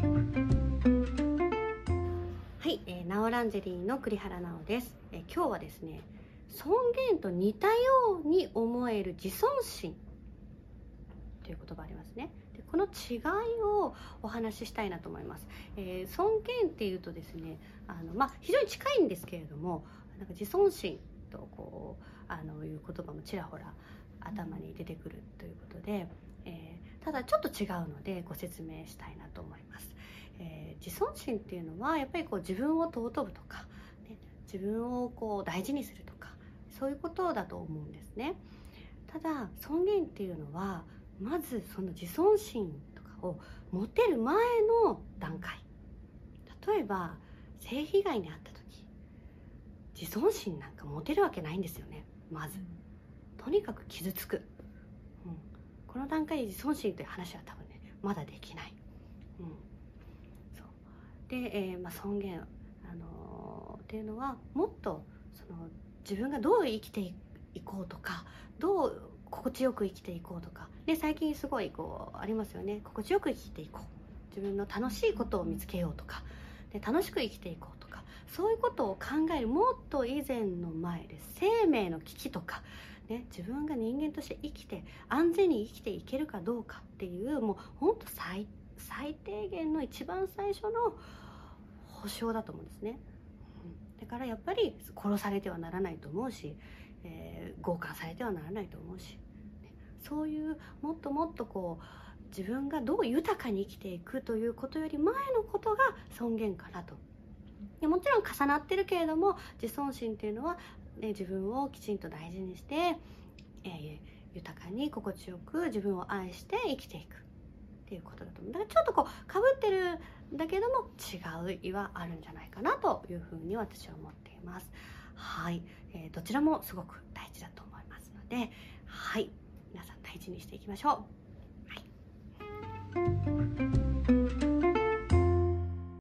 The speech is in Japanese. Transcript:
はい、えー、ナオランジェリーの栗原直です、えー、今日はですね尊厳と似たように思える自尊心という言葉ありますね。でこの違いをお話ししたいなと思います、えー、尊厳っていうとですねあの、まあ、非常に近いんですけれどもなんか自尊心とこうあのいう言葉もちらほら頭に出てくるということで、ただちょっと違うのでご説明したいなと思います、えー、自尊心っていうのはやっぱりこう自分を尊ぶとか、ね、自分をこう大事にするとかそういうことだと思うんですね。ただ尊厳っていうのはまずその自尊心とかを持てる前の段階。例えば性被害に遭った時自尊心なんか持てるわけないんですよねまず、とにかく傷つく、うん、この段階で自尊心という話は多分ねまだできない、うん、そう。で、えー、まあ、尊厳、あのー、っていうのはもっとその自分がどう生きていこうとかどう心地よく生きていこうとか。で最近すごいこうありますよね。心地よく生きていこう。自分の楽しいことを見つけようとか。で楽しく生きていこうとか。そういうことを考える。もっと以前の前で生命の危機とか、ね、自分が人間として生きて安全に生きていけるかどうかっていうもうほんと最最低限の一番最初の保証だと思うんですね。だからやっぱり殺されてはならないと思うし、えー、強姦されてはならないと思うし、ね、そういうもっともっとこう自分がどう豊かに生きていくということより前のことが尊厳かなと。でもちろん重なってるけれども自尊心っていうのは、ね、自分をきちんと大事にして、えー、豊かに心地よく自分を愛して生きていく。っていうことだと思う。だからちょっとこうかぶってるんだけども違う意はあるんじゃないかなというふうに私は思っています。はい、えー、どちらもすごく大事だと思いますのではい。皆さん大事にしていきましょう。